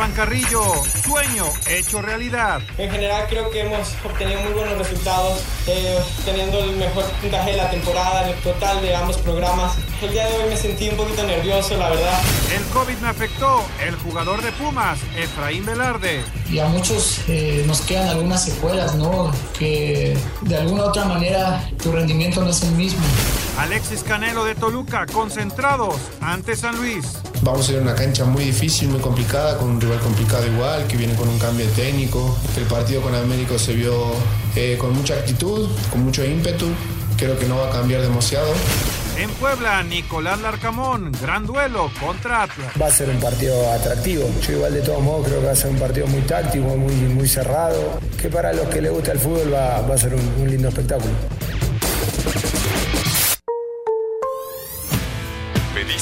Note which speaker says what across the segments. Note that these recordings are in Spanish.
Speaker 1: Esteban Carrillo, sueño hecho realidad.
Speaker 2: En general creo que hemos obtenido muy buenos resultados, eh, teniendo el mejor puntaje de la temporada, en el total de ambos programas. El día de hoy me sentí un poquito nervioso, la verdad.
Speaker 1: El COVID me afectó, el jugador de Pumas, Efraín Velarde.
Speaker 3: Y a muchos eh, nos quedan algunas secuelas, ¿no? Que de alguna u otra manera tu rendimiento no es el mismo.
Speaker 1: Alexis Canelo de Toluca, concentrados ante San Luis.
Speaker 4: Vamos a ir a una cancha muy difícil, muy complicada, con un rival complicado igual, que viene con un cambio técnico. El partido con Américo se vio eh, con mucha actitud, con mucho ímpetu. Creo que no va a cambiar demasiado.
Speaker 1: En Puebla, Nicolás Larcamón, gran duelo contra Atlas.
Speaker 5: Va a ser un partido atractivo. Yo igual de todos modos creo que va a ser un partido muy táctico, muy, muy cerrado, que para los que les gusta el fútbol va, va a ser un, un lindo espectáculo.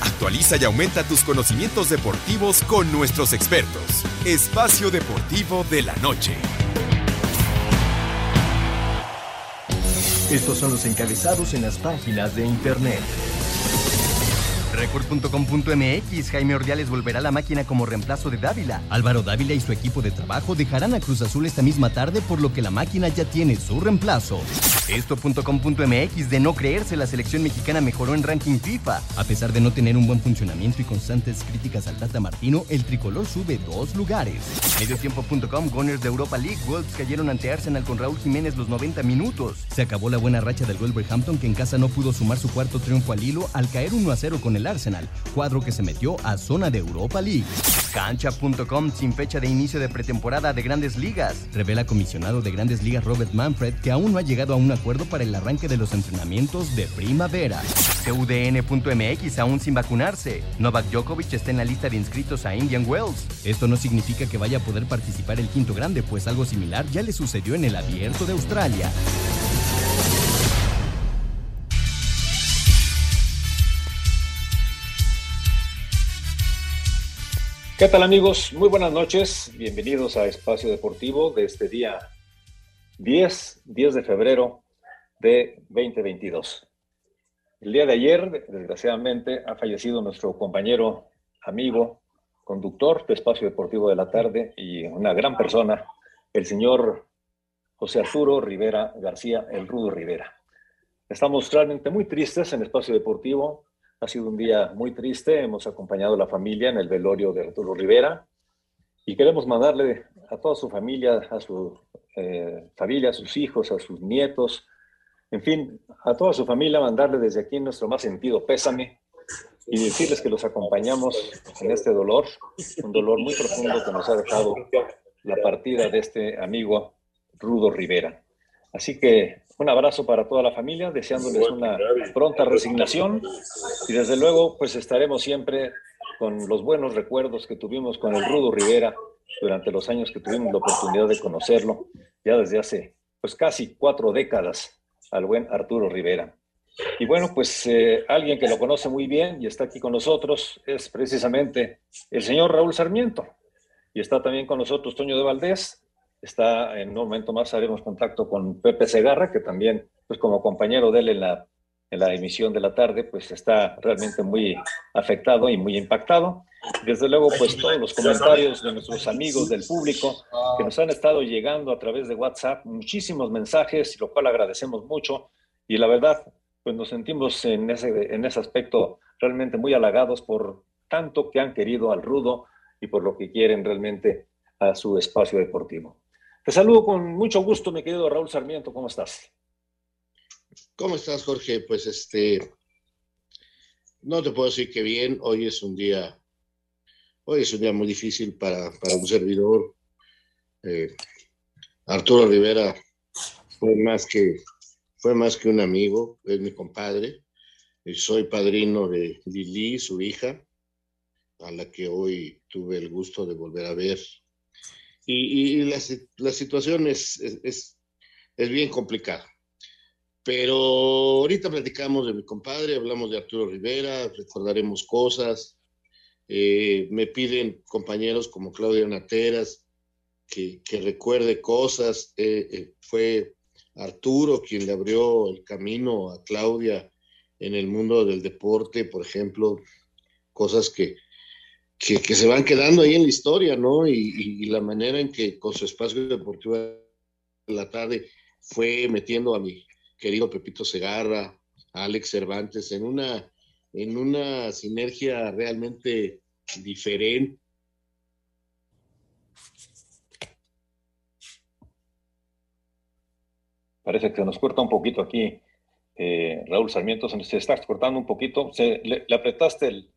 Speaker 6: Actualiza y aumenta tus conocimientos deportivos con nuestros expertos. Espacio Deportivo de la Noche.
Speaker 7: Estos son los encabezados en las páginas de internet.
Speaker 8: Record.com.mx Jaime Ordiales volverá a la máquina como reemplazo de Dávila. Álvaro Dávila y su equipo de trabajo dejarán a Cruz Azul esta misma tarde, por lo que la máquina ya tiene su reemplazo. Esto.com.mx de no creerse, la selección mexicana mejoró en ranking FIFA. A pesar de no tener un buen funcionamiento y constantes críticas al Tata Martino, el tricolor sube dos lugares. Mediotiempo.com Gunners de Europa League Wolves cayeron ante Arsenal con Raúl Jiménez los 90 minutos. Se acabó la buena racha del Wolverhampton que en casa no pudo sumar su cuarto triunfo al hilo al caer 1 a 0 con el Arsenal, cuadro que se metió a zona de Europa League. Cancha.com sin fecha de inicio de pretemporada de grandes ligas. Revela comisionado de grandes ligas Robert Manfred que aún no ha llegado a un acuerdo para el arranque de los entrenamientos de primavera. CUDN.mx aún sin vacunarse. Novak Djokovic está en la lista de inscritos a Indian Wells. Esto no significa que vaya a poder participar el quinto grande, pues algo similar ya le sucedió en el abierto de Australia.
Speaker 9: ¿Qué tal amigos? Muy buenas noches. Bienvenidos a Espacio Deportivo de este día 10, 10 de febrero de 2022. El día de ayer, desgraciadamente, ha fallecido nuestro compañero, amigo, conductor de Espacio Deportivo de la Tarde y una gran persona, el señor José Arturo Rivera García, el Rudo Rivera. Estamos realmente muy tristes en Espacio Deportivo ha sido un día muy triste. Hemos acompañado a la familia en el velorio de Arturo Rivera y queremos mandarle a toda su familia, a su eh, familia, a sus hijos, a sus nietos, en fin, a toda su familia, mandarle desde aquí nuestro más sentido pésame y decirles que los acompañamos en este dolor, un dolor muy profundo que nos ha dejado la partida de este amigo Rudo Rivera. Así que un abrazo para toda la familia, deseándoles una pronta resignación y desde luego pues estaremos siempre con los buenos recuerdos que tuvimos con el Rudo Rivera durante los años que tuvimos la oportunidad de conocerlo, ya desde hace pues casi cuatro décadas al buen Arturo Rivera. Y bueno, pues eh, alguien que lo conoce muy bien y está aquí con nosotros es precisamente el señor Raúl Sarmiento. Y está también con nosotros Toño de Valdés, Está en un momento más haremos contacto con Pepe Segarra, que también, pues como compañero de él en la, en la emisión de la tarde, pues está realmente muy afectado y muy impactado. Desde luego, pues todos los comentarios de nuestros amigos del público que nos han estado llegando a través de WhatsApp, muchísimos mensajes, lo cual agradecemos mucho. Y la verdad, pues nos sentimos en ese, en ese aspecto realmente muy halagados por tanto que han querido al Rudo y por lo que quieren realmente a su espacio deportivo. Te saludo con mucho gusto, mi querido Raúl Sarmiento. ¿Cómo estás?
Speaker 10: ¿Cómo estás, Jorge? Pues este, no te puedo decir que bien. Hoy es un día, hoy es un día muy difícil para, para un servidor. Eh, Arturo Rivera fue más que fue más que un amigo, es mi compadre. Soy padrino de Lili, su hija, a la que hoy tuve el gusto de volver a ver y, la, situación es, es, es, bien complicada. Pero ahorita platicamos de mi compadre, hablamos de Arturo Rivera, recordaremos cosas. Eh, me piden compañeros como Claudia Nateras que, recuerde cosas. Eh, eh, fue Arturo quien le abrió el camino a Claudia en el mundo del deporte, por ejemplo, cosas que, que, que se van quedando ahí en la historia, ¿no? Y, y, la manera en que con su espacio deportivo de la tarde fue metiendo a mi querido Pepito Segarra, Alex Cervantes, en una, en una sinergia realmente diferente.
Speaker 9: Parece que nos corta un poquito aquí eh, Raúl Sarmiento, se está cortando un poquito. Se, le, apretaste el,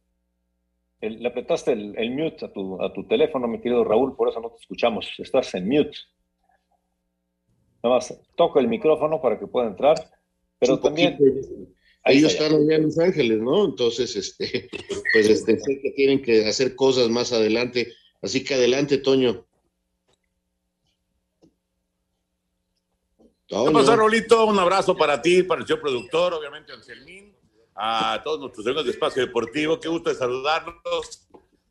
Speaker 9: el le apretaste el, el, mute a tu, a tu teléfono, mi querido Raúl, por eso no te escuchamos. Estás en mute. Nada más toco el micrófono para que pueda entrar, pero
Speaker 10: Un
Speaker 9: también...
Speaker 10: poquito. Ellos están allá en Los Ángeles, ¿no? Entonces, este, pues este, sé que tienen que hacer cosas más adelante. Así que adelante, Toño.
Speaker 11: ¿Qué pasó, Rolito? Un abrazo para ti, para el señor productor, obviamente, Anselmín, a todos nuestros amigos de Espacio Deportivo. Qué gusto de saludarlos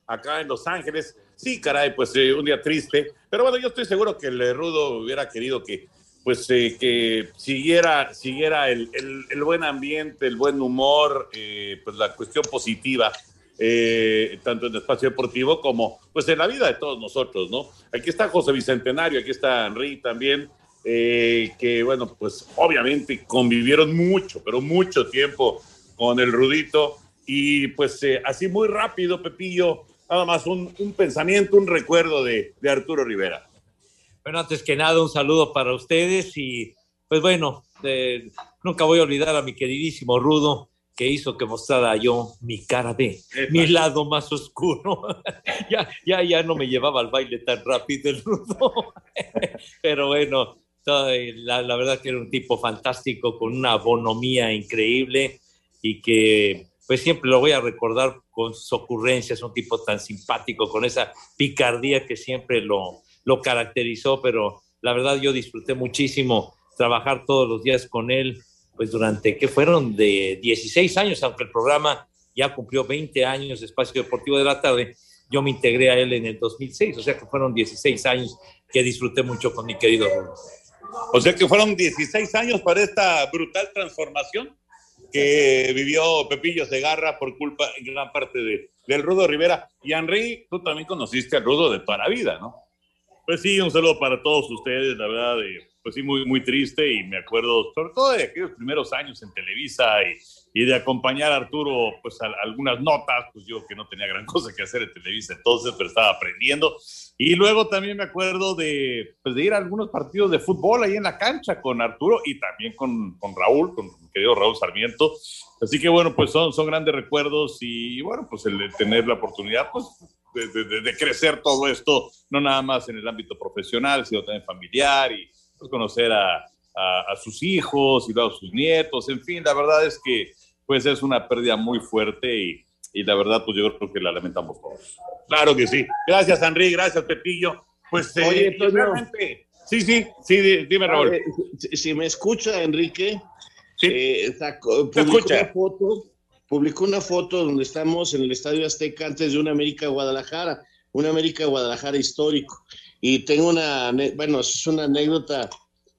Speaker 11: acá en Los Ángeles. Sí, caray, pues eh, un día triste. Pero bueno, yo estoy seguro que el Rudo hubiera querido que, pues, eh, que siguiera, siguiera el, el, el, buen ambiente, el buen humor, eh, pues la cuestión positiva. Eh, tanto en el espacio deportivo como pues en la vida de todos nosotros, ¿no? Aquí está José Bicentenario, aquí está Henry también, eh, que bueno, pues obviamente convivieron mucho, pero mucho tiempo con el Rudito y pues eh, así muy rápido, Pepillo, nada más un, un pensamiento, un recuerdo de, de, Arturo Rivera.
Speaker 12: Bueno, antes que nada, un saludo para ustedes y pues bueno, eh, nunca voy a olvidar a mi queridísimo Rudo que hizo que mostrara yo mi cara de mi lado más oscuro. ya, ya, ya no me llevaba al baile tan rápido el Rudo. Pero bueno, la, la, verdad que era un tipo fantástico, con una bonomía increíble y que pues siempre lo voy a recordar con sus ocurrencias, un tipo tan simpático, con esa picardía que siempre lo, lo caracterizó, pero la verdad yo disfruté muchísimo trabajar todos los días con él, pues durante, que fueron de 16 años, aunque el programa ya cumplió 20 años Espacio Deportivo de la Tarde, yo me integré a él en el 2006, o sea que fueron 16 años que disfruté mucho con mi querido Rulo.
Speaker 11: O sea que fueron 16 años para esta brutal transformación que vivió Pepillo Segarra por culpa en gran parte de, del Rudo Rivera. Y Henry, tú también conociste al Rudo de toda la vida, ¿no? Pues sí, un saludo para todos ustedes, la verdad, de, pues sí, muy, muy triste y me acuerdo sobre todo de aquellos primeros años en Televisa y, y de acompañar a Arturo, pues a, a algunas notas, pues yo que no tenía gran cosa que hacer en Televisa entonces, pero estaba aprendiendo. Y luego también me acuerdo de, pues de ir a algunos partidos de fútbol ahí en la cancha con Arturo y también con, con Raúl, con mi querido Raúl Sarmiento. Así que bueno, pues son, son grandes recuerdos y bueno, pues el tener la oportunidad, pues de, de, de, crecer todo esto, no nada más en el ámbito profesional, sino también familiar y pues, conocer a, a, a, sus hijos y luego a sus nietos, en fin, la verdad es que pues es una pérdida muy fuerte y, y la verdad pues yo creo que la lamentamos todos. Claro que sí. Gracias, Henry, gracias, Pepillo. Pues
Speaker 10: Oye,
Speaker 11: eh, realmente, sí, sí, sí, dime, Raúl.
Speaker 10: Ver, si, si, me escucha, Enrique,
Speaker 11: sí.
Speaker 10: eh, sacó, publicó una foto publicó una foto donde estamos en el Estadio Azteca antes de un América Guadalajara, un América Guadalajara histórico. Y tengo una, bueno, es una anécdota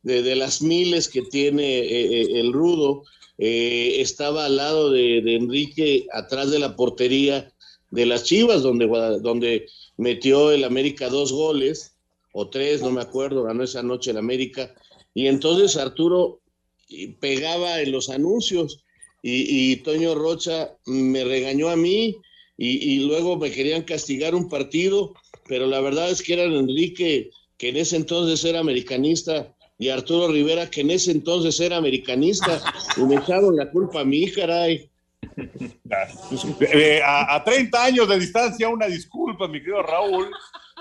Speaker 10: de, de las miles que tiene eh, el Rudo. Eh, estaba al lado de, de, Enrique, atrás de la portería de las Chivas, donde, donde metió el América dos goles, o tres, no me acuerdo, ganó esa noche el América. Y entonces Arturo pegaba en los anuncios y, Toño Rocha me regañó a mí y, luego me querían castigar un partido, pero la verdad es que era Enrique, que en ese entonces era americanista, y Arturo Rivera, que en ese entonces era americanista, y me echaron la culpa a mí, caray.
Speaker 11: Eh, a, a, 30 años de distancia, una disculpa, mi querido Raúl.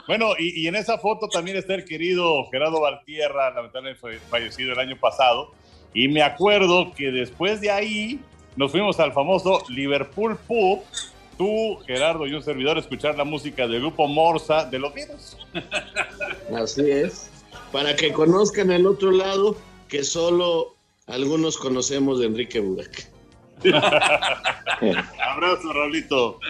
Speaker 11: Bueno, y, y en esa foto también está el querido Gerardo Valtierra, lamentablemente fallecido el año pasado. Y me acuerdo que después de ahí nos fuimos al famoso Liverpool Pub. Tú, Gerardo y un servidor, a escuchar la música del grupo Morsa de los Beatles.
Speaker 10: Así es. Para que conozcan el otro lado, que solo algunos conocemos de Enrique Burak.
Speaker 11: Abrazo, Raulito.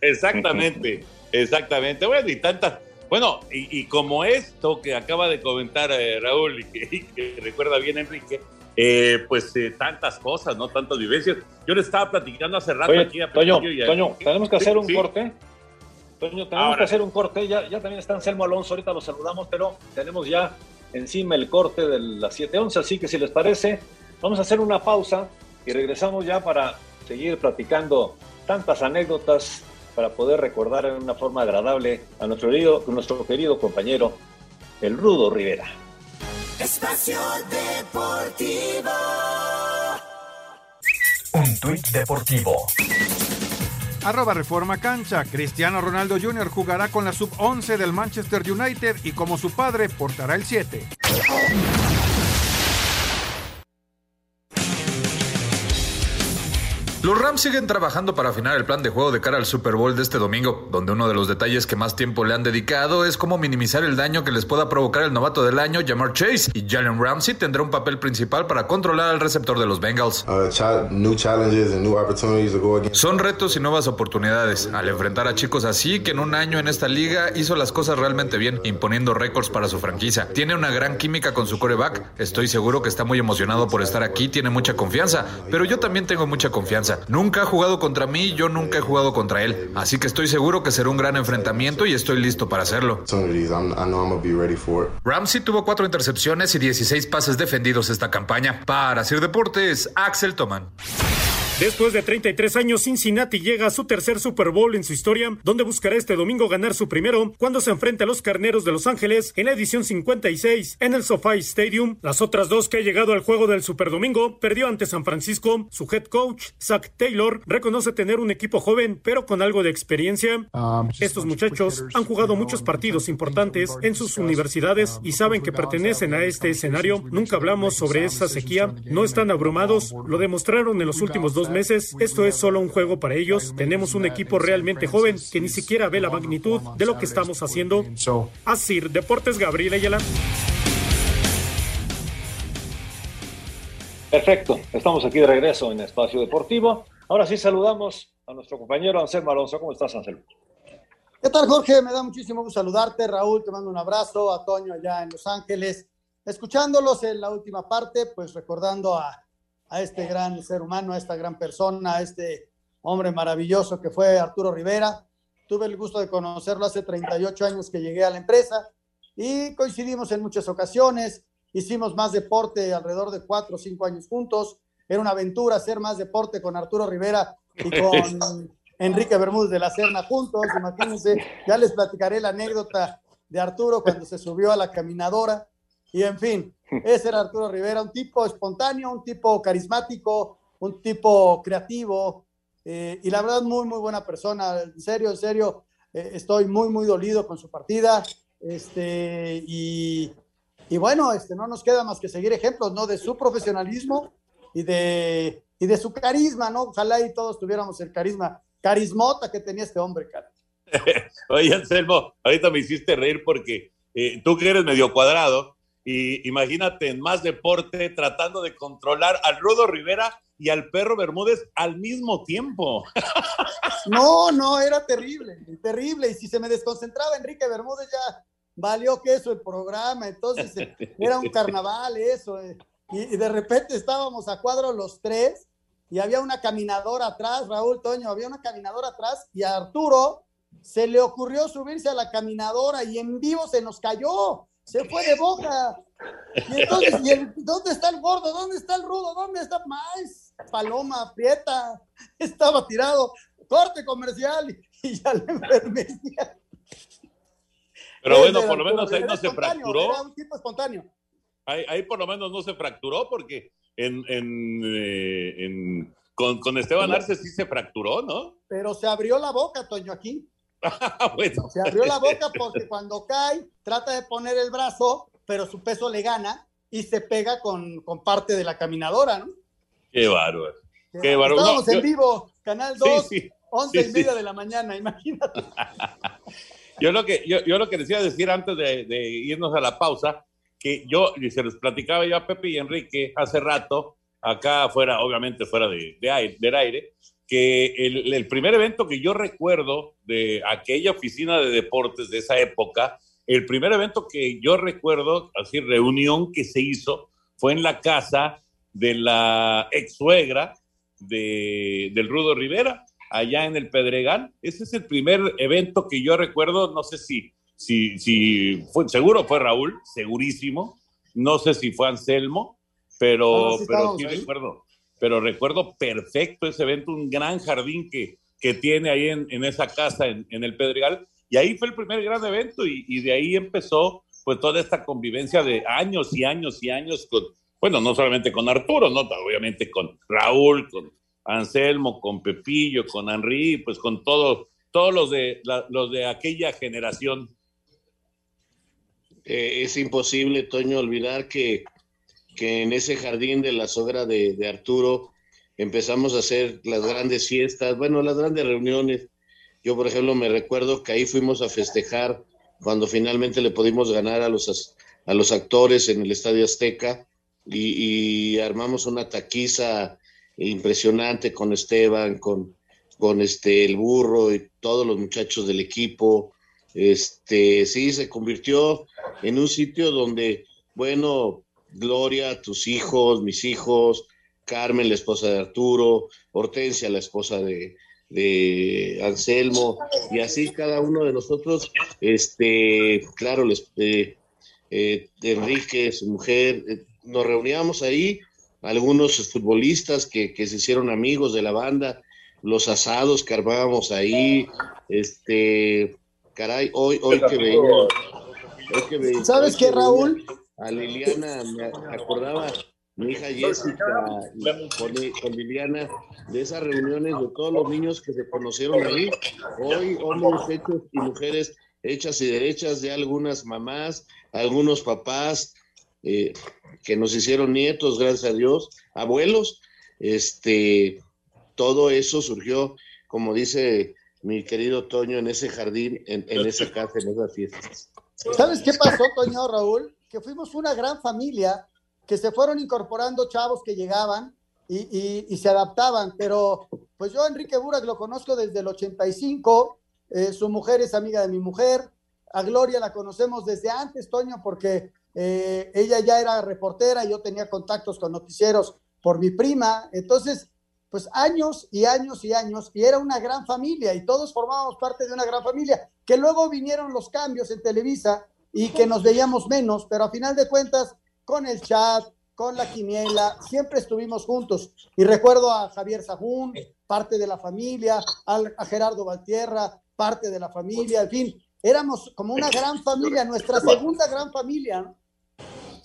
Speaker 11: Exactamente, exactamente. Bueno, y tantas. Bueno, y, como esto que acaba de comentar eh, Raúl y que, recuerda bien Enrique, eh, pues eh, tantas cosas, ¿no? Tantas vivencias. Yo le estaba platicando hace rato aquí a
Speaker 9: Toño, Toño, tenemos que hacer un corte. Toño, tenemos que hacer un corte. Ya, ya también está Anselmo Alonso, ahorita lo saludamos, pero tenemos ya encima el corte de las 7.11, así que si les parece, vamos a hacer una pausa y regresamos ya para seguir platicando tantas anécdotas para poder recordar en una forma agradable a nuestro querido, nuestro querido compañero, el Rudo Rivera.
Speaker 13: Espacio Deportivo.
Speaker 7: Un tuit deportivo.
Speaker 1: Arroba Reforma Cancha. Cristiano Ronaldo Jr. jugará con la sub-11 del Manchester United y como su padre portará el 7.
Speaker 14: Los Rams siguen trabajando para afinar el plan de juego de cara al Super Bowl de este domingo, donde uno de los detalles que más tiempo le han dedicado es cómo minimizar el daño que les pueda provocar el novato del año, Jamar Chase, y Jalen Ramsey tendrá un papel principal para controlar al receptor de los Bengals. Uh, Son retos y nuevas oportunidades, al enfrentar a chicos así que en un año en esta liga hizo las cosas realmente bien, imponiendo récords para su franquicia. Tiene una gran química con su coreback, estoy seguro que está muy emocionado por estar aquí, tiene mucha confianza, pero yo también tengo mucha confianza Nunca ha jugado contra mí, yo nunca he jugado contra él. Así que estoy seguro que será un gran enfrentamiento y estoy listo para hacerlo. Ramsey tuvo cuatro intercepciones y 16 pases defendidos esta campaña. Para Sir Deportes, Axel Toman.
Speaker 15: Después de 33 años, Cincinnati llega a su tercer Super Bowl en su historia, donde buscará este domingo ganar su primero cuando se enfrente a los Carneros de Los Ángeles en la edición 56 en el SoFi Stadium. Las otras dos que ha llegado al juego del Super Domingo perdió ante San Francisco. Su head coach, Zach Taylor, reconoce tener un equipo joven, pero con algo de experiencia. Um, Estos muchachos han jugado muchos partidos importantes en sus universidades y saben que pertenecen a este escenario. Nunca hablamos sobre esa sequía. No están abrumados. Lo demostraron en los últimos dos meses. Esto es solo un juego para ellos. Tenemos un equipo realmente joven que ni siquiera ve la magnitud de lo que estamos haciendo. Así, Deportes Gabriel Ayala.
Speaker 9: Perfecto, estamos aquí de regreso en Espacio Deportivo. Ahora sí saludamos a nuestro compañero Anselmo Alonso. ¿Cómo estás, Anselmo?
Speaker 16: ¿Qué tal, Jorge? Me da muchísimo gusto saludarte. Raúl, te mando un abrazo. A Toño allá en Los Ángeles. Escuchándolos en la última parte, pues recordando a a este gran ser humano, a esta gran persona, a este hombre maravilloso que fue Arturo Rivera. Tuve el gusto de conocerlo hace 38 años que llegué a la empresa y coincidimos en muchas ocasiones. Hicimos más deporte alrededor de cuatro o cinco años juntos. Era una aventura hacer más deporte con Arturo Rivera y con Enrique Bermúdez de la Serna juntos. Imagínense, ya les platicaré la anécdota de Arturo cuando se subió a la caminadora y en fin, ese era Arturo Rivera, un tipo espontáneo, un tipo carismático, un tipo creativo eh, y la verdad muy, muy buena persona. En serio, en serio, eh, estoy muy, muy dolido con su partida. Este, y, y, bueno, este, no nos queda más que seguir ejemplos, ¿no? De su profesionalismo y de, y de su carisma, ¿no? Ojalá y todos tuviéramos el carisma, carismota que tenía este hombre, cara.
Speaker 11: Oye, Anselmo, ahorita me hiciste reír porque eh, tú que eres medio cuadrado, y imagínate en más deporte tratando de controlar al Rudo Rivera y al perro Bermúdez al mismo tiempo.
Speaker 16: No, no, era terrible, terrible. Y si se me desconcentraba Enrique Bermúdez ya valió que eso el programa. Entonces era un carnaval eso. Eh. Y, de repente estábamos a cuadro los tres y había una caminadora atrás, Raúl Toño, había una caminadora atrás y a Arturo se le ocurrió subirse a la caminadora y en vivo se nos cayó se fue de boca. Y entonces, ¿dónde está el gordo? ¿Dónde está el rudo? ¿Dónde está más? Paloma, Prieta, estaba tirado. Corte comercial y, ya le enfermé.
Speaker 11: Pero bueno, por lo menos ahí no se fracturó.
Speaker 16: Era un tipo espontáneo.
Speaker 11: Ahí, por lo menos no se fracturó porque en, eh, con, con, Esteban Arce sí se fracturó, ¿no?
Speaker 16: Pero se abrió la boca, Toño, aquí. Se abrió la boca porque cuando cae trata de poner el brazo, pero su peso le gana y se pega con, con parte de la caminadora, ¿no?
Speaker 11: Qué bárbaro. Qué bárbaro.
Speaker 16: Estamos en vivo, Canal 2, sí, 11 y media de la mañana, imagínate.
Speaker 11: yo, lo que, yo, yo, lo que decía decir antes de, de irnos a la pausa que yo, y se les platicaba yo a Pepe y Enrique hace rato, acá fuera, obviamente fuera de, de aire, del aire, que el, el, primer evento que yo recuerdo de aquella oficina de deportes de esa época, el primer evento que yo recuerdo, así reunión que se hizo, fue en la casa de la ex suegra de, del Rudo Rivera, allá en el Pedregal. Ese es el primer evento que yo recuerdo, no sé si, si, si fue, seguro fue Raúl, segurísimo, no sé si fue Anselmo, pero,
Speaker 16: sí
Speaker 11: pero sí
Speaker 16: ahí.
Speaker 11: recuerdo, pero recuerdo perfecto ese evento, un gran jardín que, que tiene ahí en, en esa casa, en, el Pedregal, y ahí fue el primer gran evento y, y de ahí empezó pues toda esta convivencia de años y años y años con, bueno, no solamente con Arturo, no, obviamente con Raúl, con Anselmo, con Pepillo, con Henry, pues con todos, todos los de, los de aquella generación.
Speaker 10: Eh, es imposible, Toño, olvidar que, que en ese jardín de la sogra de, Arturo empezamos a hacer las grandes fiestas, bueno, las grandes reuniones. Yo, por ejemplo, me recuerdo que ahí fuimos a festejar cuando finalmente le pudimos ganar a los, a los actores en el Estadio Azteca y, y armamos una taquiza impresionante con Esteban, con, con este, el burro y todos los muchachos del equipo. Este, sí, se convirtió en un sitio donde, bueno, Gloria, tus hijos, mis hijos, Carmen, la esposa de Arturo, Hortensia, la esposa de, de Anselmo, y así cada uno de nosotros, este, claro, les, eh, eh, Enrique, su mujer, eh, nos reuníamos ahí, algunos futbolistas que, que se hicieron amigos de la banda, los asados que armábamos ahí, este, caray, hoy, hoy que veía, hoy que veía-
Speaker 16: ¿Sabes qué,
Speaker 10: veía
Speaker 16: Raúl?
Speaker 10: A Liliana, me acordaba mi hija Jessica y con, con Liliana de esas reuniones de todos los niños que se conocieron ahí, hoy hombres hechos y mujeres hechas y derechas de algunas mamás, algunos papás eh, que nos hicieron nietos, gracias a Dios, abuelos, este, todo eso surgió, como dice mi querido Toño, en ese jardín, en, en esa casa, en esas fiestas.
Speaker 16: ¿Sabes qué pasó, Toño, Raúl? Que fuimos una gran familia que se fueron incorporando chavos que llegaban y, se adaptaban, pero pues yo Enrique Burak lo conozco desde el 85, eh, su mujer es amiga de mi mujer, a Gloria la conocemos desde antes, Toño, porque eh, ella ya era reportera, yo tenía contactos con noticieros por mi prima, entonces, pues años y años y años, y era una gran familia, y todos formábamos parte de una gran familia, que luego vinieron los cambios en Televisa y que nos veíamos menos, pero a final de cuentas, con el chat, con la quiniela, siempre estuvimos juntos. Y recuerdo a Javier Sajún, parte de la familia, a Gerardo Valtierra, parte de la familia, en fin, éramos como una gran familia, nuestra segunda gran familia.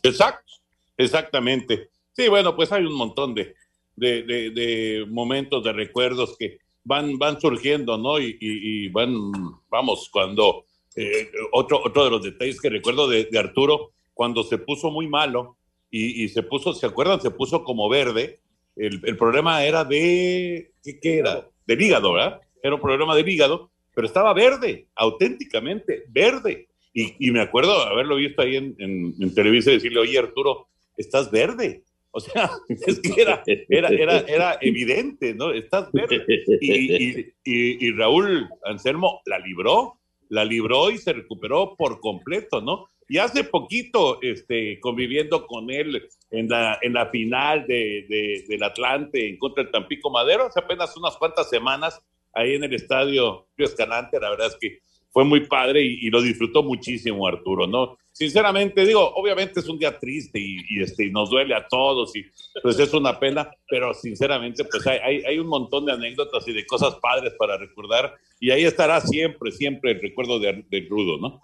Speaker 11: Exacto, exactamente. Sí, bueno, pues hay un montón de, de, de- de momentos, de recuerdos que van, van surgiendo, ¿no? Y, y- y van, vamos, cuando eh, otro, otro de los detalles que recuerdo de, de Arturo, cuando se puso muy malo y, y se puso, ¿se acuerdan? Se puso como verde. El, el problema era de, ¿qué, qué era? Del hígado, ¿verdad? Era un problema del hígado, pero estaba verde, auténticamente verde. Y, y me acuerdo haberlo visto ahí en, en, en Televisa y decirle, oye Arturo, estás verde. O sea, es que era, era, era, era evidente, ¿no? Estás verde. Y Raúl Anselmo la libró, la libró y se recuperó por completo, ¿no? Y hace poquito, este, conviviendo con él en la, en la final de, de- del Atlante en contra del Tampico Madero, hace apenas unas cuantas semanas, ahí en el estadio Escalante, la verdad es que fue muy padre y, y lo disfrutó muchísimo Arturo, ¿no? Sinceramente, digo, obviamente es un día triste y, y, este, y nos duele a todos y pues es una pena, pero sinceramente pues hay, hay, hay un montón de anécdotas y de cosas padres para recordar y ahí estará siempre, siempre el recuerdo de, de Rudo, ¿no?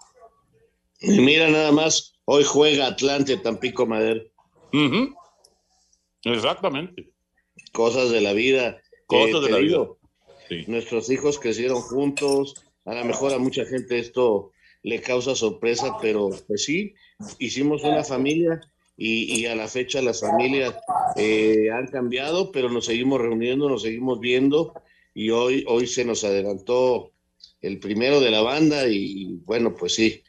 Speaker 10: Y mira nada más, hoy juega Atlante Tampico Madero.
Speaker 11: Ujú. Exactamente.
Speaker 10: Cosas de la vida.
Speaker 11: Cosas
Speaker 10: Eh,
Speaker 11: de la
Speaker 10: digo,
Speaker 11: vida.
Speaker 10: Nuestros hijos crecieron juntos. A lo mejor a mucha gente esto le causa sorpresa, pero pues sí, hicimos una familia y, y a la fecha las familias eh, han cambiado, pero nos seguimos reuniendo, nos seguimos viendo y hoy, hoy se nos adelantó el primero de la banda y bueno, pues sí,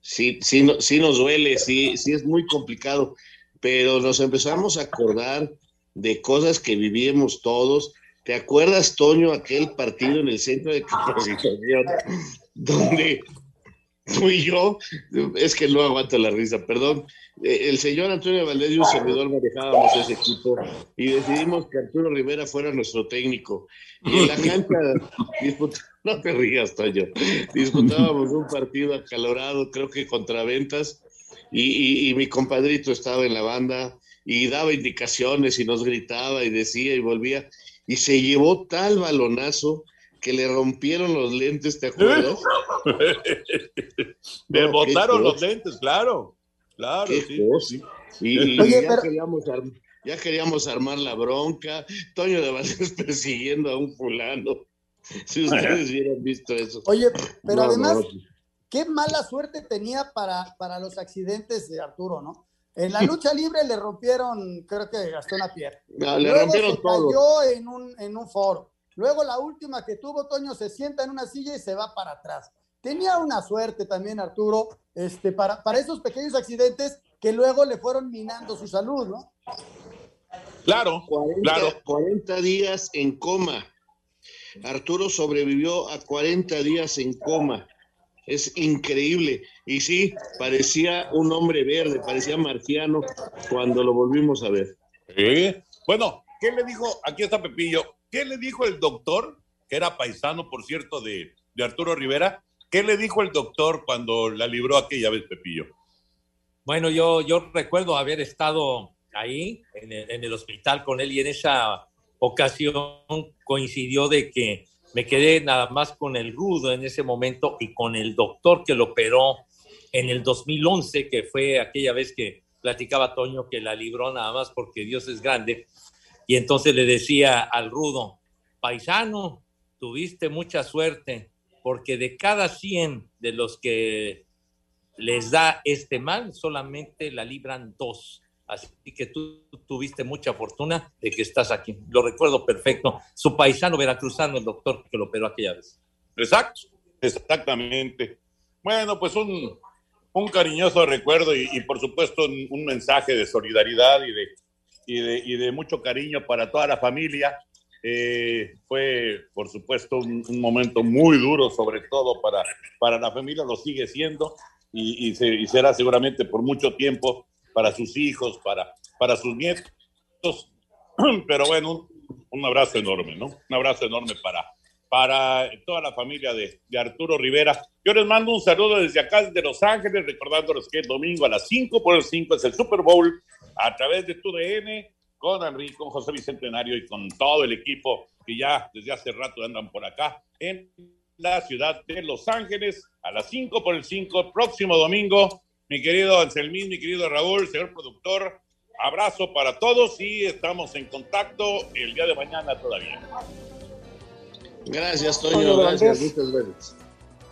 Speaker 10: sí, sí, sí nos duele, sí, sí es muy complicado, pero nos empezamos a acordar de cosas que vivíamos todos. ¿Te acuerdas, Toño, aquel partido en el centro de capacitación donde tú y yo, es que no aguanto la risa, perdón, eh, el señor Antonio Valdés y un servidor manejábamos ese equipo y decidimos que Arturo Rivera fuera nuestro técnico. Y en la cancha, no te rías, Toño, disputábamos un partido acalorado, creo que contra ventas, y, y mi compadrito estaba en la banda y daba indicaciones y nos gritaba y decía y volvía, y se llevó tal balonazo que le rompieron los lentes, ¿te acuerdas?
Speaker 11: Me botaron los lentes, claro. Claro, sí.
Speaker 10: Y, ya, queríamos ya, queríamos armar la bronca. Toño de Valdés persiguiendo a un fulano. Si ustedes hubieran visto eso.
Speaker 16: Oye, pero además, qué mala suerte tenía para, para los accidentes de Arturo, ¿no? En la lucha libre le rompieron, creo que gastó una pierna.
Speaker 10: No, le rompieron se todo.
Speaker 16: Cayó en un, en un foro. Luego la última que tuvo Toño se sienta en una silla y se va para atrás. Tenía una suerte también Arturo este, para, para esos pequeños accidentes que luego le fueron minando su salud, ¿no?
Speaker 11: Claro,
Speaker 10: 40,
Speaker 11: claro.
Speaker 10: 40 días en coma. Arturo sobrevivió a 40 días en coma. Es increíble. Y sí, parecía un hombre verde, parecía marciano cuando lo volvimos a ver.
Speaker 11: Sí. Bueno, ¿qué le dijo? Aquí está Pepillo. ¿Qué le dijo el doctor, que era paisano, por cierto, de, de Arturo Rivera? ¿Qué le dijo el doctor cuando la libró aquella vez, Pepillo?
Speaker 12: Bueno, yo, yo recuerdo haber estado ahí en el, en el, hospital con él y en esa ocasión coincidió de que me quedé nada más con el rudo en ese momento y con el doctor que lo operó en el 2011, que fue aquella vez que platicaba Toño que la libró nada más porque Dios es grande. Y entonces le decía al rudo, paisano, tuviste mucha suerte, porque de cada 100 de los que les da este mal, solamente la libran dos. Así que tú tuviste mucha fortuna de que estás aquí. Lo recuerdo perfecto. Su paisano veracruzano, el doctor que lo operó aquella vez.
Speaker 11: Exacto, exactamente. Bueno, pues un, un cariñoso recuerdo y, y por supuesto un, un, mensaje de solidaridad y de, y de, y de mucho cariño para toda la familia. Eh, fue, por supuesto, un, un, momento muy duro, sobre todo para, para la familia, lo sigue siendo y, y, se, será seguramente por mucho tiempo para sus hijos, para, para sus nietos. Pero bueno, un, un, abrazo enorme, ¿no? Un abrazo enorme para, para toda la familia de, de, Arturo Rivera. Yo les mando un saludo desde acá, desde Los Ángeles, recordándoles que el domingo a las 5 por el 5 es el Super Bowl a través de TUDN con Enrique, con José Bicentenario y con todo el equipo que ya desde hace rato andan por acá en la ciudad de Los Ángeles a las 5 por el 5, próximo domingo. Mi querido Anselmín, mi querido Raúl, señor productor, abrazo para todos y estamos en contacto el día de mañana todavía.
Speaker 10: Gracias, Toño. Gracias, muchas gracias.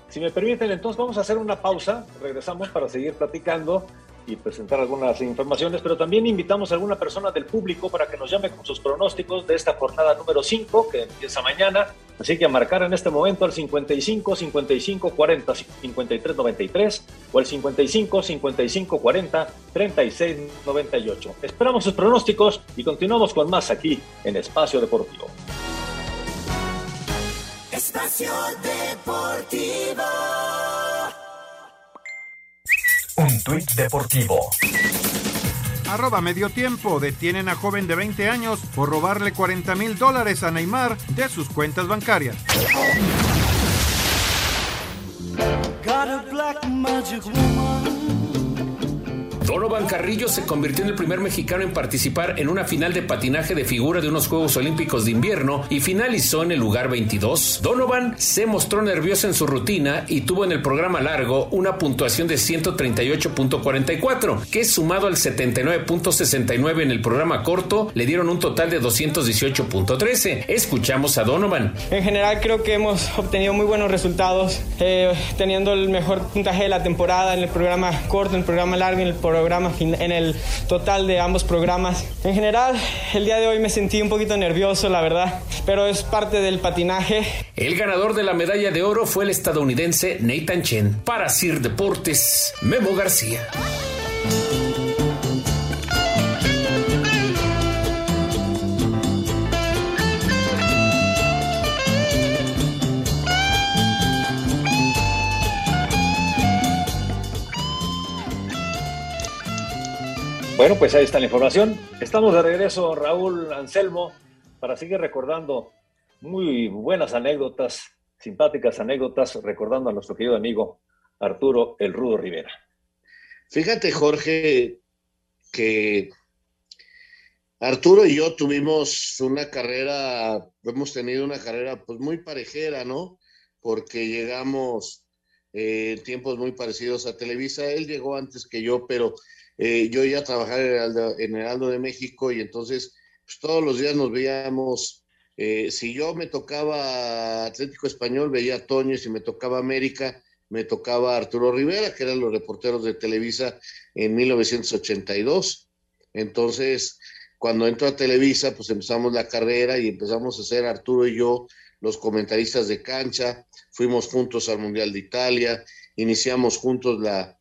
Speaker 9: Si me permiten, entonces vamos a hacer una pausa. Regresamos para seguir platicando y presentar algunas informaciones, pero también invitamos a alguna persona del público para que nos llame con sus pronósticos de esta jornada número 5 que empieza mañana. Así que a marcar en este momento al 55 55 40 53 93 o el 55 55 40 36 98. Esperamos sus pronósticos y continuamos con más aquí en Espacio Deportivo.
Speaker 13: Espacio Deportivo.
Speaker 7: Tuit deportivo.
Speaker 1: Arroba medio tiempo. Detienen a joven de 20 años por robarle 40 mil dólares a Neymar de sus cuentas bancarias. Got a black
Speaker 17: magic woman. Donovan Carrillo se convirtió en el primer mexicano en participar en una final de patinaje de figura de unos Juegos Olímpicos de invierno y finalizó en el lugar 22. Donovan se mostró nervioso en su rutina y tuvo en el programa largo una puntuación de 138.44, que sumado al 79.69 en el programa corto le dieron un total de 218.13. Escuchamos a Donovan.
Speaker 2: En general creo que hemos obtenido muy buenos resultados, eh, teniendo el mejor puntaje de la temporada en el programa corto, en el programa largo, en el programa en el total de ambos programas. En general, el día de hoy me sentí un poquito nervioso, la verdad, pero es parte del patinaje.
Speaker 17: El ganador de la medalla de oro fue el estadounidense Nathan Chen. Para Sir Deportes, Memo García.
Speaker 9: Bueno, pues ahí está la información. Estamos de regreso, Raúl Anselmo, para seguir recordando muy buenas anécdotas, simpáticas anécdotas, recordando a nuestro querido amigo Arturo El Rudo Rivera.
Speaker 10: Fíjate, Jorge, que Arturo y yo tuvimos una carrera, hemos tenido una carrera pues muy parejera, ¿no? Porque llegamos eh, en tiempos muy parecidos a Televisa. Él llegó antes que yo, pero eh, yo ya trabajaba en el Aldo de México y entonces pues, todos los días nos veíamos. Eh, si yo me tocaba Atlético Español, veía a Toño, si me tocaba América, me tocaba Arturo Rivera, que eran los reporteros de Televisa en 1982. Entonces, cuando entró a Televisa, pues empezamos la carrera y empezamos a ser Arturo y yo los comentaristas de cancha, fuimos juntos al Mundial de Italia, iniciamos juntos la,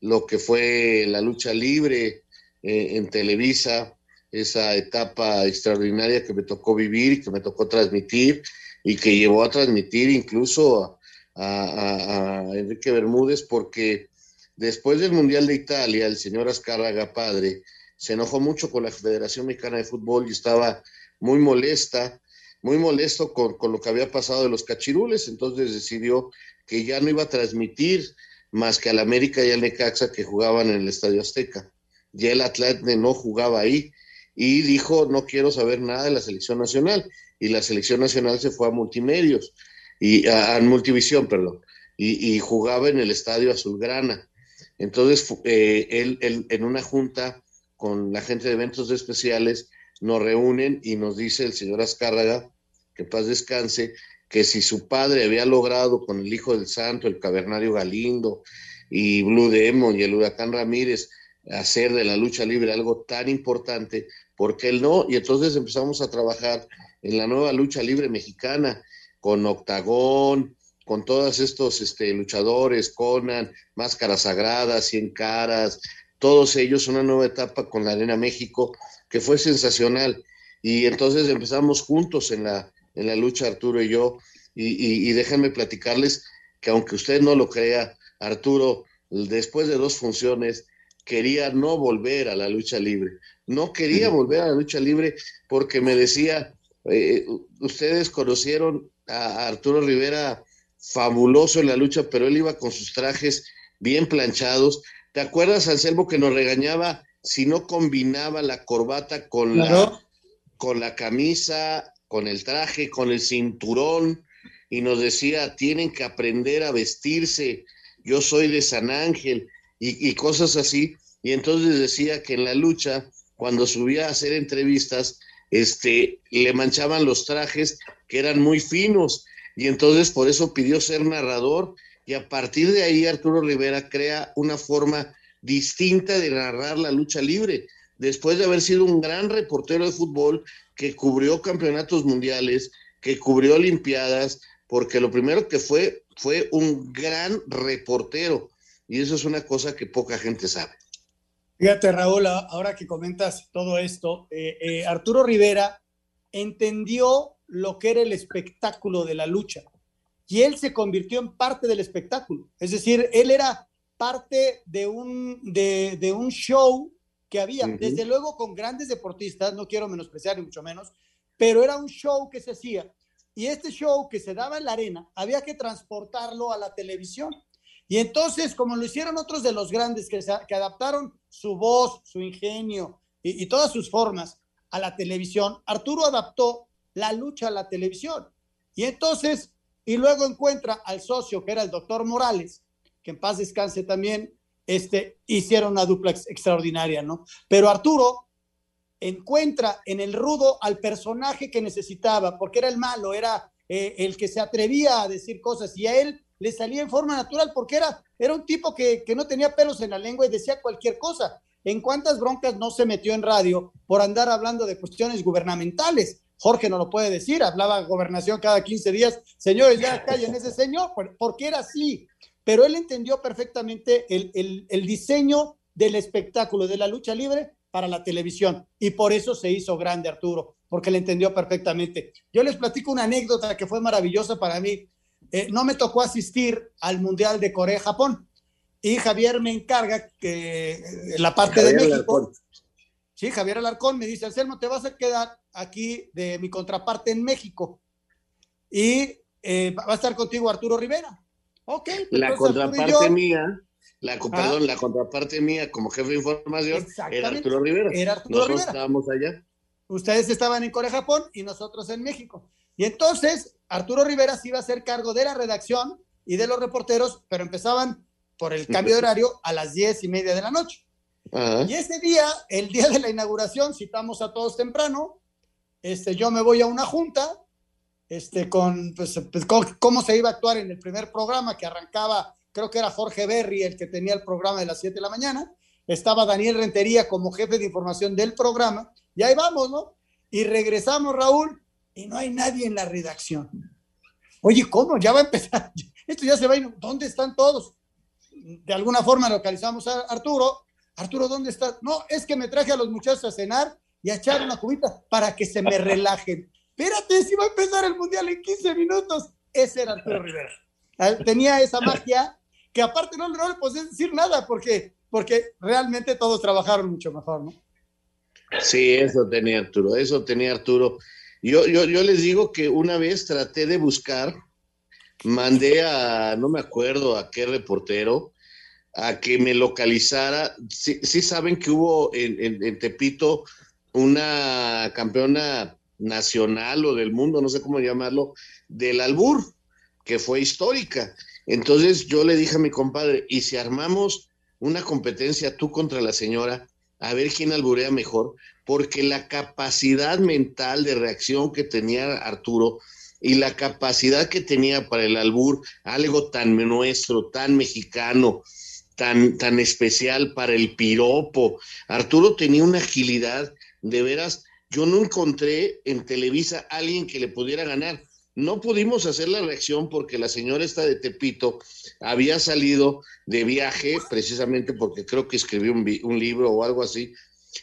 Speaker 10: lo que fue la lucha libre eh, en Televisa, esa etapa extraordinaria que me tocó vivir que me tocó transmitir y que llevó a transmitir incluso a, Enrique Bermúdez porque después del Mundial de Italia el señor Azcárraga padre se enojó mucho con la Federación Mexicana de Fútbol y estaba muy molesta, muy molesto con, con lo que había pasado de los cachirules, entonces decidió que ya no iba a transmitir más que al América y al Necaxa que jugaban en el Estadio Azteca. Ya el Atlante no jugaba ahí y dijo, no quiero saber nada de la selección nacional. Y la selección nacional se fue a multimedios, y a, multivisión, perdón, y, jugaba en el Estadio Azulgrana. Entonces, eh, él, en una junta con la gente de eventos especiales, nos reúnen y nos dice el señor Azcárraga, que paz descanse, que si su padre había logrado con el Hijo del Santo, el Cavernario Galindo y Blue Demon y el Huracán Ramírez hacer de la lucha libre algo tan importante, ¿por qué él no? Y entonces empezamos a trabajar en la nueva lucha libre mexicana con Octagón, con todos estos este, luchadores, Conan, Máscaras Sagradas, Cien Caras, todos ellos, una nueva etapa con la Arena México que fue sensacional. Y entonces empezamos juntos en la, en la lucha Arturo y yo. Y, déjenme platicarles que aunque usted no lo crea, Arturo, después de dos funciones, quería no volver a la lucha libre. No quería volver a la lucha libre porque me decía, eh, ustedes conocieron a Arturo Rivera fabuloso en la lucha, pero él iba con sus trajes bien planchados. ¿Te acuerdas, Anselmo, que nos regañaba si no combinaba la corbata con, la, con la camisa con el traje, con el cinturón, y nos decía, tienen que aprender a vestirse, yo soy de San Ángel, y, cosas así. Y entonces decía que en la lucha, cuando subía a hacer entrevistas, este, le manchaban los trajes que eran muy finos, y entonces por eso pidió ser narrador, y a partir de ahí Arturo Rivera crea una forma distinta de narrar la lucha libre. Después de haber sido un gran reportero de fútbol, que cubrió campeonatos mundiales, que cubrió Olimpiadas, porque lo primero que fue fue un gran reportero. Y eso es una cosa que poca gente sabe.
Speaker 16: Fíjate, Raúl, ahora que comentas todo esto, eh, eh, Arturo Rivera entendió lo que era el espectáculo de la lucha y él se convirtió en parte del espectáculo. Es decir, él era parte de un, de, de un show que había, desde luego con grandes deportistas, no quiero menospreciar ni mucho menos, pero era un show que se hacía. Y este show que se daba en la arena, había que transportarlo a la televisión. Y entonces, como lo hicieron otros de los grandes que, que adaptaron su voz, su ingenio y, y todas sus formas a la televisión, Arturo adaptó la lucha a la televisión. Y entonces, y luego encuentra al socio que era el doctor Morales, que en paz descanse también, este, hicieron una dupla extraordinaria, ¿no? Pero Arturo encuentra en el rudo al personaje que necesitaba, porque era el malo, era eh, el que se atrevía a decir cosas y a él le salía en forma natural porque era, era un tipo que, que no tenía pelos en la lengua y decía cualquier cosa. ¿En cuántas broncas no se metió en radio por andar hablando de cuestiones gubernamentales? Jorge no lo puede decir, hablaba gobernación cada 15 días, señores, ya callen ese señor, porque era así. Pero él entendió perfectamente el, el, el diseño del espectáculo, de la lucha libre para la televisión. Y por eso se hizo grande Arturo, porque le entendió perfectamente. Yo les platico una anécdota que fue maravillosa para mí. Eh, no me tocó asistir al Mundial de Corea-Japón y Javier me encarga que eh, la parte de México. Sí, Javier Alarcón me dice, Anselmo, te vas a quedar aquí de mi contraparte en México y eh, va a estar contigo Arturo Rivera. Ok.
Speaker 10: La contraparte mía, la, perdón, la contraparte mía como jefe de información era Arturo Rivera.
Speaker 16: Era Arturo
Speaker 10: Nosotros estábamos allá.
Speaker 16: Ustedes estaban en Corea, Japón y nosotros en México. Y entonces Arturo Rivera se iba a hacer cargo de la redacción y de los reporteros, pero empezaban por el cambio de horario a las diez y media de la noche. Y ese día, el día de la inauguración, citamos a todos temprano, este, yo me voy a una junta, este, con, pues, pues cómo se iba a actuar en el primer programa que arrancaba, creo que era Jorge Berry el que tenía el programa de las 7 de la mañana, estaba Daniel Rentería como jefe de información del programa, y ahí vamos, ¿no? Y regresamos, Raúl, y no hay nadie en la redacción. Oye, ¿cómo? Ya va a empezar, esto ya se va a ir, ¿dónde están todos? De alguna forma localizamos a Arturo, Arturo, ¿dónde estás? No, es que me traje a los muchachos a cenar y a echar una cubita para que se me relajen. Espérate, si va a empezar el mundial en 15 minutos. Ese era Arturo Rivera. Ah, tenía esa magia que aparte no, no le podía decir nada porque, porque realmente todos trabajaron mucho mejor, ¿no?
Speaker 10: Sí, eso tenía Arturo, eso tenía Arturo. Yo, yo, yo les digo que una vez traté de buscar, mandé a, no me acuerdo a qué reportero, a que me localizara. Sí, saben que hubo en, Tepito una campeona nacional o del mundo, no sé cómo llamarlo, del albur, que fue histórica. Entonces yo le dije a mi compadre, ¿y si armamos una competencia tú contra la señora, a ver quién alburea mejor? Porque la capacidad mental de reacción que tenía Arturo y la capacidad que tenía para el albur, algo tan nuestro, tan mexicano, tan, especial para el piropo. Arturo tenía una agilidad, de veras, yo no encontré en Televisa alguien que le pudiera ganar. No pudimos hacer la reacción porque la señora esta de Tepito había salido de viaje, precisamente porque creo que escribió un, libro o algo así,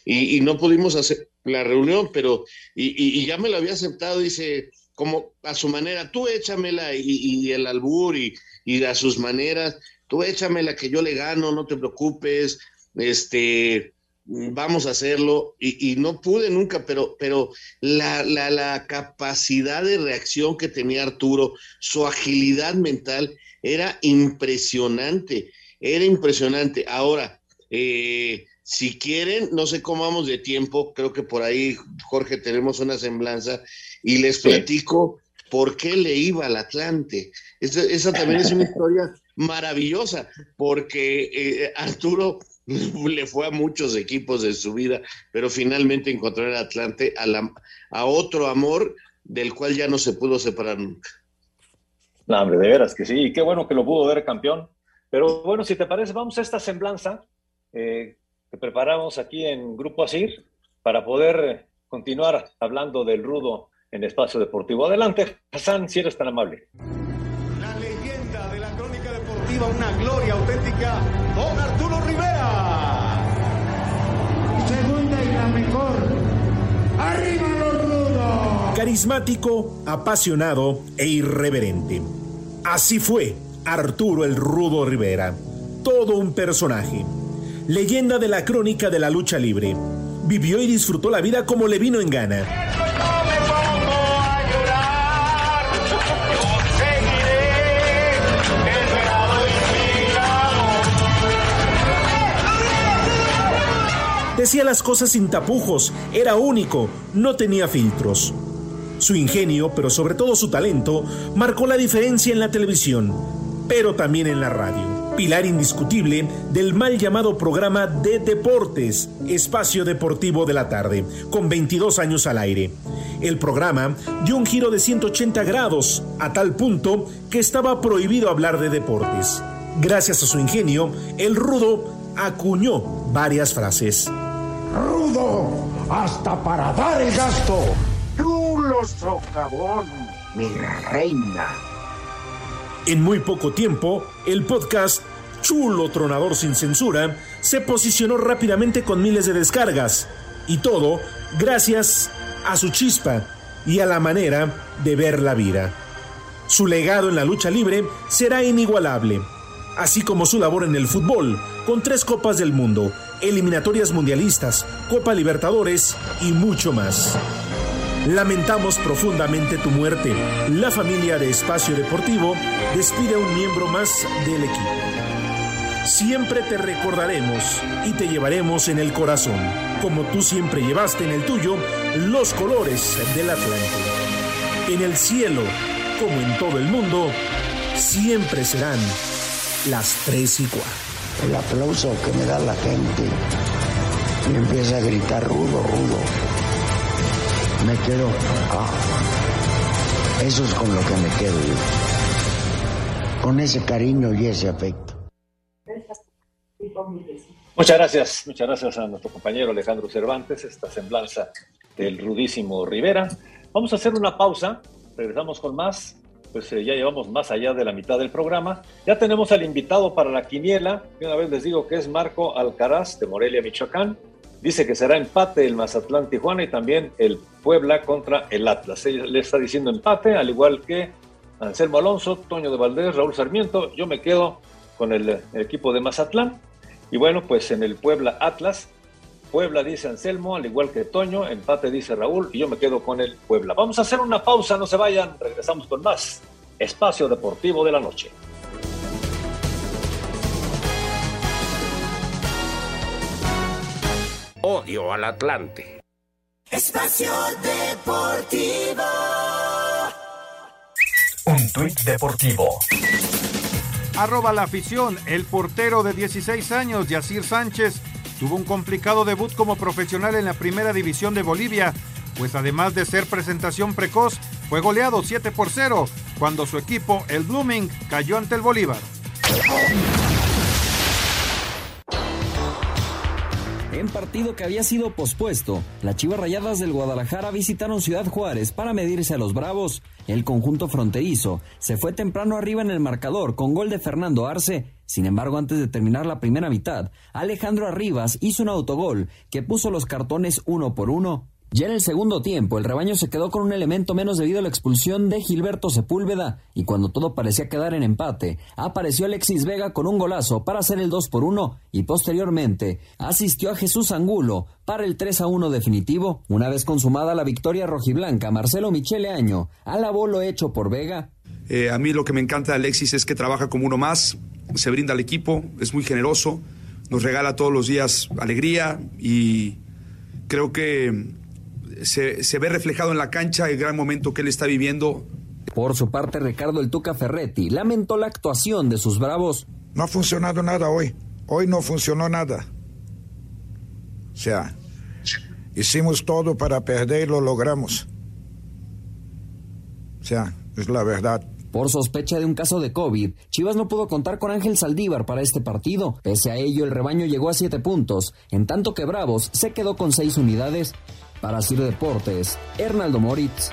Speaker 10: y, no pudimos hacer la reunión, pero, y, ya me lo había aceptado, dice, como a su manera, tú échamela y, el albur y, y a sus maneras, tú échame la que yo le gano, no te preocupes, este, vamos a hacerlo. Y, no pude nunca, pero, pero la, la, la, capacidad de reacción que tenía Arturo, su agilidad mental, era impresionante, era impresionante. Ahora, eh, si quieren, no sé cómo vamos de tiempo, creo que por ahí, Jorge, tenemos una semblanza y les platico por qué le iba al Atlante. esa también es una historia maravillosa, porque eh, Arturo le fue a muchos equipos de su vida, pero finalmente encontró en Atlante a, la, a otro amor del cual ya no se pudo separar nunca.
Speaker 9: No, de veras que sí, qué bueno que lo pudo ver campeón. Pero bueno, si te parece, vamos a esta semblanza eh, que preparamos aquí en Grupo Asir para poder continuar hablando del rudo en espacio deportivo. Adelante, Hassan, si eres tan amable
Speaker 18: una gloria auténtica con Arturo Rivera. Segunda y la mejor. ¡Arriba los rudos!
Speaker 19: Carismático, apasionado e irreverente. Así fue Arturo el Rudo Rivera. Todo un personaje. Leyenda de la crónica de la lucha libre. Vivió y disfrutó la vida como le vino en gana Decía las cosas sin tapujos, era único, no tenía filtros. Su ingenio, pero sobre todo su talento, marcó la diferencia en la televisión, pero también en la radio. pilar indiscutible del mal llamado programa de deportes, espacio deportivo de la tarde, con 22 años al aire. El programa dio un giro de 180 grados, a tal punto que estaba prohibido hablar de deportes. Gracias a su ingenio, el rudo acuñó varias frases.
Speaker 18: Rudo, hasta para dar el gasto. Chulo socavón, mi reina.
Speaker 19: En muy poco tiempo, el podcast Chulo Tronador sin Censura se posicionó rápidamente con miles de descargas. Y todo gracias a su chispa y a la manera de ver la vida. Su legado en la lucha libre será inigualable, así como su labor en el fútbol, con tres Copas del Mundo, eliminatorias mundialistas, Copa Libertadores y mucho más. Lamentamos profundamente tu muerte. La familia de Espacio Deportivo despide a un miembro más del equipo. Siempre te recordaremos y te llevaremos en el corazón, como tú siempre llevaste en el tuyo los colores del Atlante. En el cielo, como en todo el mundo, siempre serán las tres y cuatro.
Speaker 18: El aplauso que me da la gente y empieza a gritar rudo, rudo. Me quedo. ah, eso es con lo que me quedo yo. Con ese cariño y ese afecto.
Speaker 9: Muchas gracias, muchas gracias a nuestro compañero Alejandro Cervantes, esta semblanza del rudísimo Rivera. Vamos a hacer una pausa, regresamos con más, pues eh, ya llevamos más allá de la mitad del programa. Ya tenemos al invitado para la quiniela, y una vez les digo que es Marco Alcaraz de Morelia, Michoacán. Dice que será empate el Mazatlán Tijuana y también el Puebla contra el Atlas. Ella le está diciendo empate, al igual que Anselmo Alonso, Toño de Valdés, Raúl Sarmiento. Yo me quedo con el equipo de Mazatlán. Y bueno, pues en el Puebla Atlas, Puebla dice Anselmo, al igual que Toño, empate dice Raúl, y yo me quedo con el Puebla. Vamos a hacer una pausa, no se vayan, regresamos con más. Espacio Deportivo de la Noche.
Speaker 20: Odio al Atlante.
Speaker 13: Espacio Deportivo.
Speaker 7: Un tuit deportivo.
Speaker 1: Arroba la afición, el portero de 16 años, Yacir Sánchez, tuvo un complicado debut como profesional en la primera división de Bolivia, pues además de ser presentación precoz, fue goleado 7 por 0 cuando su equipo, el Blooming, cayó ante el Bolívar.
Speaker 21: En partido que había sido pospuesto, las Chivas Rayadas del Guadalajara visitaron Ciudad Juárez para medirse a los Bravos. El conjunto fronterizo se fue temprano arriba en el marcador con gol de Fernando Arce. Sin embargo, antes de terminar la primera mitad, Alejandro Arribas hizo un autogol que puso los cartones uno por uno. Ya en el segundo tiempo, el rebaño se quedó con un elemento menos debido a la expulsión de Gilberto Sepúlveda, y cuando todo parecía quedar en empate, apareció Alexis Vega con un golazo para hacer el 2 por 1 y posteriormente asistió a Jesús Angulo para el 3 a 1 definitivo. Una vez consumada la victoria rojiblanca, Marcelo Michele Año alabó lo hecho por Vega.
Speaker 22: Eh, a mí lo que me encanta de Alexis es que trabaja como uno más, se brinda al equipo, es muy generoso, nos regala todos los días alegría y creo que se, se, ve reflejado en la cancha el gran momento que él está viviendo.
Speaker 21: Por su parte, Ricardo El Tuca Ferretti lamentó la actuación de sus bravos.
Speaker 23: No ha funcionado nada hoy. Hoy no funcionó nada. O sea, hicimos todo para perder y lo logramos. O sea, es la verdad.
Speaker 21: Por sospecha de un caso de COVID, Chivas no pudo contar con Ángel Saldívar para este partido. Pese a ello, el rebaño llegó a siete puntos, en tanto que Bravos se quedó con seis unidades. Para Ciro Deportes, Hernaldo Moritz.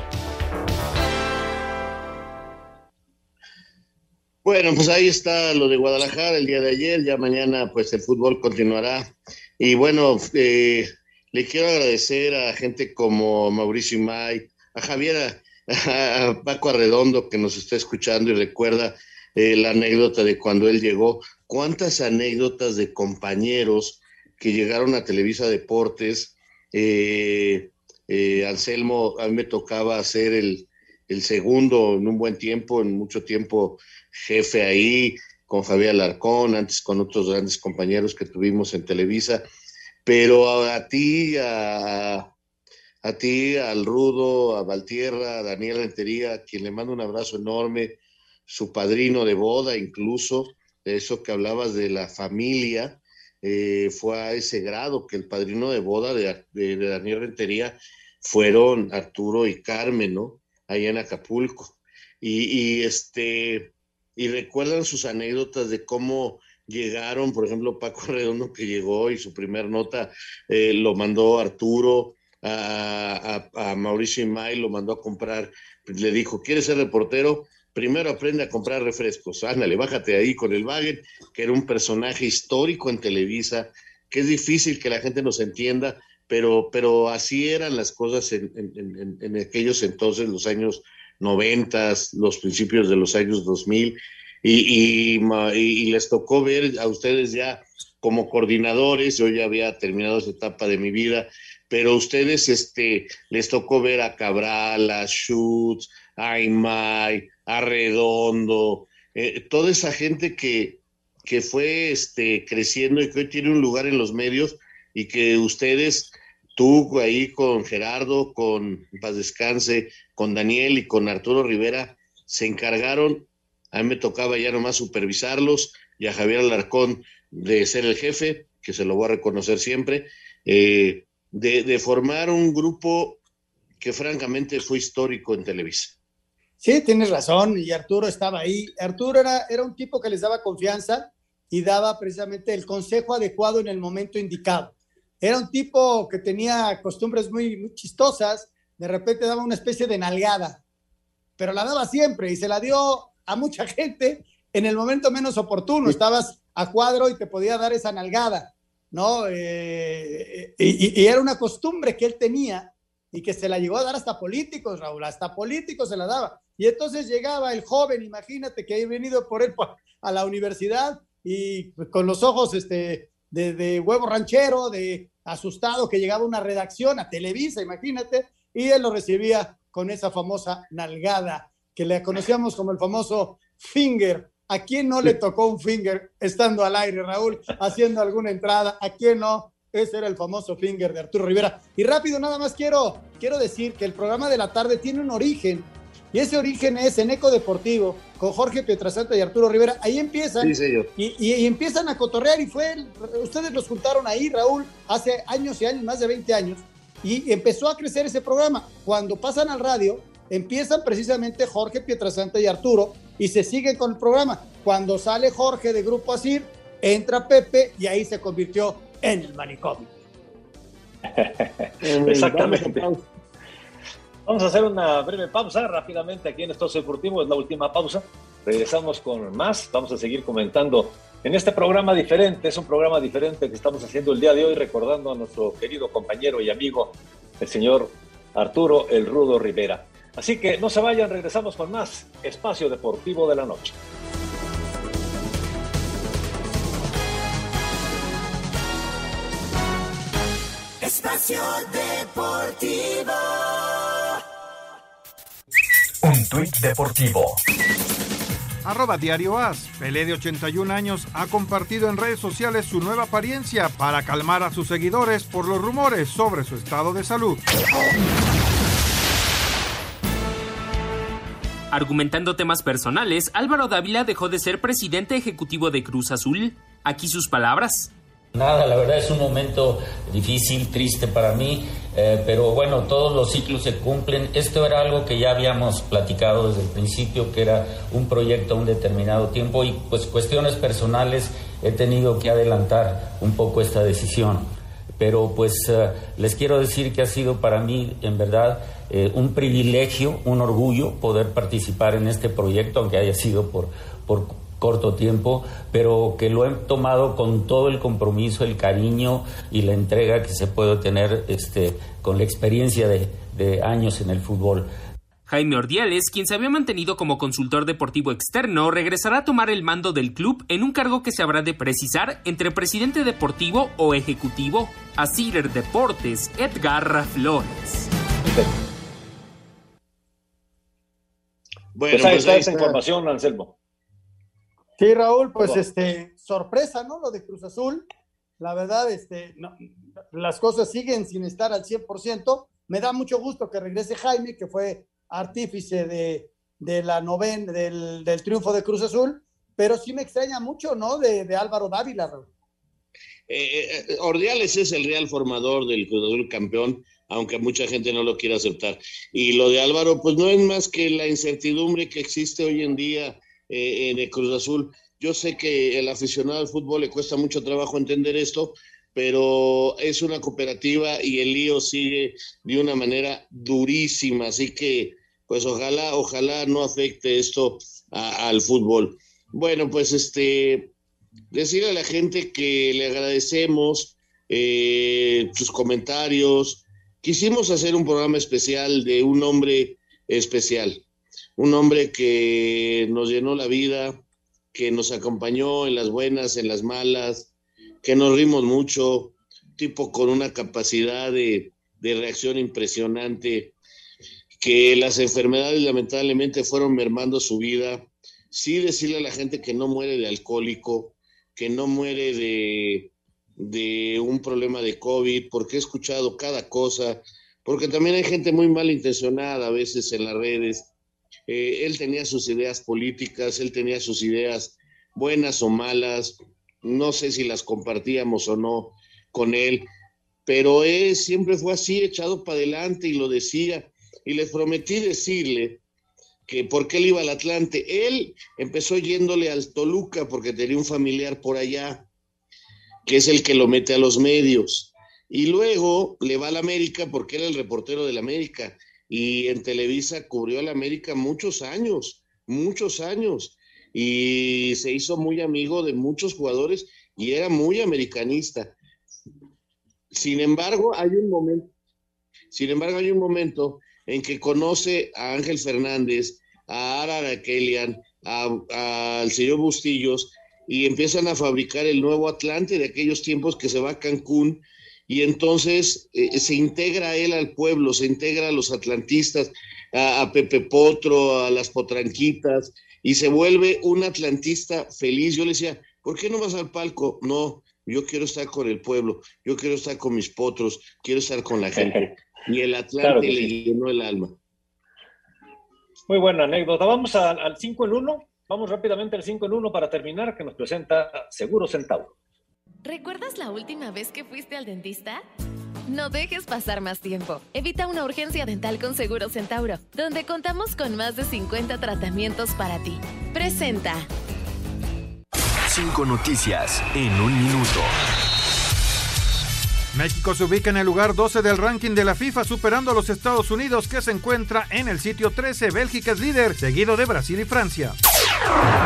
Speaker 10: Bueno, pues ahí está lo de Guadalajara el día de ayer, ya mañana pues el fútbol continuará. Y bueno, eh, le quiero agradecer a gente como Mauricio Imay, a Javier, a, a Paco Arredondo que nos está escuchando y recuerda eh, la anécdota de cuando él llegó. ¿Cuántas anécdotas de compañeros que llegaron a Televisa Deportes? Eh, eh, Anselmo, a mí me tocaba hacer el, el, segundo en un buen tiempo, en mucho tiempo jefe ahí, con Javier Alarcón, antes con otros grandes compañeros que tuvimos en Televisa, pero a, ti, a, a, ti, al Rudo, a Valtierra, a Daniel Rentería, a quien le mando un abrazo enorme, su padrino de boda incluso, de eso que hablabas de la familia, eh, fue a ese grado que el padrino de boda de, Daniel Rentería fueron Arturo y Carmen, ¿no? Allá en Acapulco. Y, este, y recuerdan sus anécdotas de cómo llegaron, por ejemplo, Paco Redondo que llegó y su primer nota eh, lo mandó Arturo, a, a, a Mauricio Imay lo mandó a comprar, le dijo, ¿quieres ser reportero? Primero aprende a comprar refrescos, ándale, bájate ahí con el Wagen, que era un personaje histórico en Televisa, que es difícil que la gente nos entienda, pero, pero así eran las cosas en, aquellos entonces, los años 90, los principios de los años 2000, y, les tocó ver a ustedes ya como coordinadores, yo ya había terminado esa etapa de mi vida, pero a ustedes este, les tocó ver a Cabral, a Schutz, a Aymay, Arredondo, eh, toda esa gente que, que fue este, creciendo y que hoy tiene un lugar en los medios y que ustedes, tú ahí con Gerardo, con Paz Descanse, con Daniel y con Arturo Rivera, se encargaron, a mí me tocaba ya nomás supervisarlos y a Javier Alarcón de ser el jefe, que se lo voy a reconocer siempre, eh, de, de formar un grupo que francamente fue histórico en Televisa.
Speaker 16: Sí, tienes razón, y Arturo estaba ahí. Arturo era, era un tipo que les daba confianza y daba precisamente el consejo adecuado en el momento indicado. Era un tipo que tenía costumbres muy, muy chistosas, de repente daba una especie de nalgada, pero la daba siempre y se la dio a mucha gente en el momento menos oportuno. Estabas a cuadro y te podía dar esa nalgada, ¿no? Eh, y, y, era una costumbre que él tenía y que se la llegó a dar hasta políticos, Raúl, hasta políticos se la daba. Y entonces llegaba el joven, imagínate que había venido por él a la universidad y con los ojos este, de, huevo ranchero, de asustado, que llegaba una redacción a Televisa, imagínate, y él lo recibía con esa famosa nalgada que le conocíamos como el famoso finger. ¿A quién no le tocó un finger estando al aire, Raúl, haciendo alguna entrada? ¿A quién no? Ese era el famoso finger de Arturo Rivera. Y rápido, nada más quiero, quiero decir que el programa de la tarde tiene un origen y ese origen es en Eco Deportivo, con Jorge Pietrasanta y Arturo Rivera. Ahí empiezan. y, empiezan a cotorrear. Y fue, ustedes los juntaron ahí, Raúl, hace años y años, más de 20 años. Y empezó a crecer ese programa. Cuando pasan al radio, empiezan precisamente Jorge Pietrasanta y Arturo y se siguen con el programa. Cuando sale Jorge de Grupo Asir, entra Pepe y ahí se convirtió en el manicomio.
Speaker 9: Exactamente. Vamos a hacer una breve pausa rápidamente aquí en Estos Deportivo, es la última pausa. Regresamos con más, vamos a seguir comentando en este programa diferente, es un programa diferente que estamos haciendo el día de hoy recordando a nuestro querido compañero y amigo, el señor Arturo El Rudo Rivera. Así que no se vayan, regresamos con más Espacio Deportivo de la Noche.
Speaker 13: Espacio Deportivo.
Speaker 7: Un tuit deportivo.
Speaker 1: Arroba Diario As. Pelé de 81 años ha compartido en redes sociales su nueva apariencia para calmar a sus seguidores por los rumores sobre su estado de salud.
Speaker 24: Argumentando temas personales, Álvaro Dávila dejó de ser presidente ejecutivo de Cruz Azul. Aquí sus palabras.
Speaker 25: Nada, la verdad es un momento difícil, triste para mí, eh, pero bueno, todos los ciclos se cumplen. Esto era algo que ya habíamos platicado desde el principio, que era un proyecto a un determinado tiempo y pues cuestiones personales he tenido que adelantar un poco esta decisión. Pero pues eh, les quiero decir que ha sido para mí en verdad eh, un privilegio, un orgullo poder participar en este proyecto, aunque haya sido por, por corto tiempo, pero que lo he tomado con todo el compromiso, el cariño y la entrega que se puede tener este, con la experiencia de, de años en el fútbol.
Speaker 24: Jaime Ordiales, quien se había mantenido como consultor deportivo externo, regresará a tomar el mando del club en un cargo que se habrá de precisar entre presidente deportivo o ejecutivo. A Cider Deportes, Edgar Flores.
Speaker 9: Bueno, pues ahí está esa información, Anselmo.
Speaker 16: Sí, Raúl, pues este, sorpresa, ¿no? Lo de Cruz Azul. La verdad, este, las cosas siguen sin estar al 100%. Me da mucho gusto que regrese Jaime, que fue artífice de, de la noven, del, del, triunfo de Cruz Azul, pero sí me extraña mucho, ¿no? De, de Álvaro Dávila, Raúl.
Speaker 10: Eh, eh, Ordiales es el real formador del Cruz Azul campeón, aunque mucha gente no lo quiera aceptar. Y lo de Álvaro, pues no es más que la incertidumbre que existe hoy en día eh, en el Cruz Azul. Yo sé que el aficionado al fútbol le cuesta mucho trabajo entender esto, pero es una cooperativa y el lío sigue de una manera durísima, así que pues ojalá, ojalá no afecte esto al fútbol. Bueno, pues este, decirle a la gente que le agradecemos eh, sus comentarios. Quisimos hacer un programa especial de un hombre especial, un hombre que nos llenó la vida, que nos acompañó en las buenas, en las malas, que nos rimos mucho, tipo con una capacidad de, de reacción impresionante, que las enfermedades lamentablemente fueron mermando su vida. Sí decirle a la gente que no muere de alcohólico, que no muere de, de un problema de COVID, porque he escuchado cada cosa, porque también hay gente muy mal intencionada a veces en las redes. Eh, él tenía sus ideas políticas, él tenía sus ideas buenas o malas, no sé si las compartíamos o no con él, pero él siempre fue así, echado para adelante y lo decía. Y les prometí decirle que por qué él iba al Atlante. Él empezó yéndole al Toluca porque tenía un familiar por allá, que es el que lo mete a los medios. Y luego le va al América porque era el reportero del América. Y en Televisa cubrió al América muchos años, muchos años. Y se hizo muy amigo de muchos jugadores y era muy americanista. Sin embargo, hay un momento, sin embargo, hay un momento en que conoce a Ángel Fernández, a Ara Kelian, al señor Bustillos, y empiezan a fabricar el nuevo Atlante de aquellos tiempos que se va a Cancún, y entonces eh, se integra él al pueblo, se integra a los atlantistas, a, a, Pepe Potro, a las potranquitas, y se vuelve un atlantista feliz. Yo le decía, ¿por qué no vas al palco? No, yo quiero estar con el pueblo, yo quiero estar con mis potros, quiero estar con la gente. Y el Atlante
Speaker 9: Claro
Speaker 10: le llenó el alma.
Speaker 9: Muy buena anécdota. Vamos al 5 en 1. Vamos rápidamente al 5 en 1 para terminar, que nos presenta Seguro Centauro.
Speaker 26: ¿Recuerdas la última vez que fuiste al dentista? No dejes pasar más tiempo. Evita una urgencia dental con Seguro Centauro, donde contamos con más de 50 tratamientos para ti. Presenta.
Speaker 7: Cinco noticias en un minuto.
Speaker 1: México se ubica en el lugar 12 del ranking de la FIFA, superando a los Estados Unidos, que se encuentra en el sitio 13. Bélgica es líder, seguido de Brasil y Francia.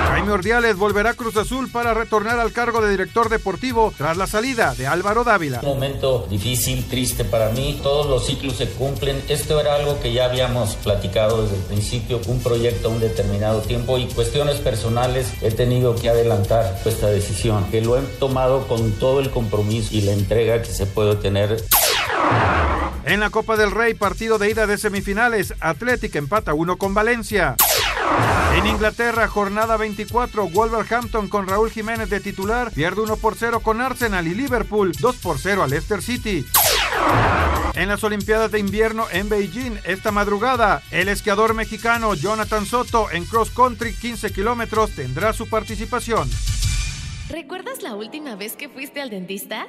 Speaker 1: Jaime Ordiales volverá a Cruz Azul para retornar al cargo de director deportivo tras la salida de Álvaro Dávila.
Speaker 25: Un momento difícil, triste para mí. Todos los ciclos se cumplen. Esto era algo que ya habíamos platicado desde el principio, un proyecto a un determinado tiempo y cuestiones personales he tenido que adelantar esta decisión, que lo he tomado con todo el compromiso y la entrega que se puede tener.
Speaker 1: En la Copa del Rey, partido de ida de semifinales, Atlética empata 1 con Valencia. En Inglaterra, jornada 24, Wolverhampton con Raúl Jiménez de titular pierde 1 por 0 con Arsenal y Liverpool 2 por 0 al Leicester City. En las Olimpiadas de Invierno en Beijing, esta madrugada, el esquiador mexicano Jonathan Soto en cross country 15 kilómetros tendrá su participación.
Speaker 26: ¿Recuerdas la última vez que fuiste al dentista?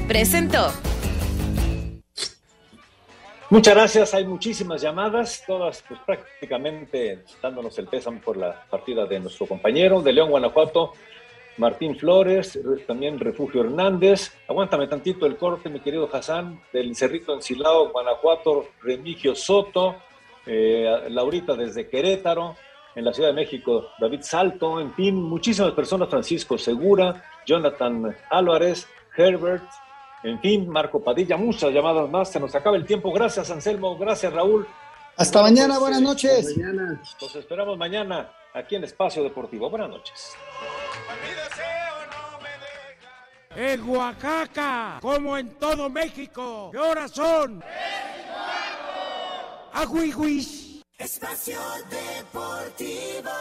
Speaker 26: Presentó.
Speaker 9: Muchas gracias. Hay muchísimas llamadas, todas pues, prácticamente dándonos el pésame por la partida de nuestro compañero de León, Guanajuato, Martín Flores, re- también Refugio Hernández. Aguántame tantito el corte, mi querido Hassan, del Cerrito Encilado, Guanajuato, Remigio Soto, eh, Laurita desde Querétaro, en la Ciudad de México, David Salto, en fin, muchísimas personas, Francisco Segura, Jonathan Álvarez, Herbert, en fin, Marco Padilla, muchas llamadas más. Se nos acaba el tiempo. Gracias, Anselmo. Gracias, Raúl.
Speaker 16: Hasta mañana, buenas eh, noches.
Speaker 9: Hasta. Los esperamos mañana aquí en Espacio Deportivo. Buenas noches.
Speaker 27: En Oaxaca, como en todo México, ¿qué horas son? Agüihuis.
Speaker 13: Espacio Deportivo.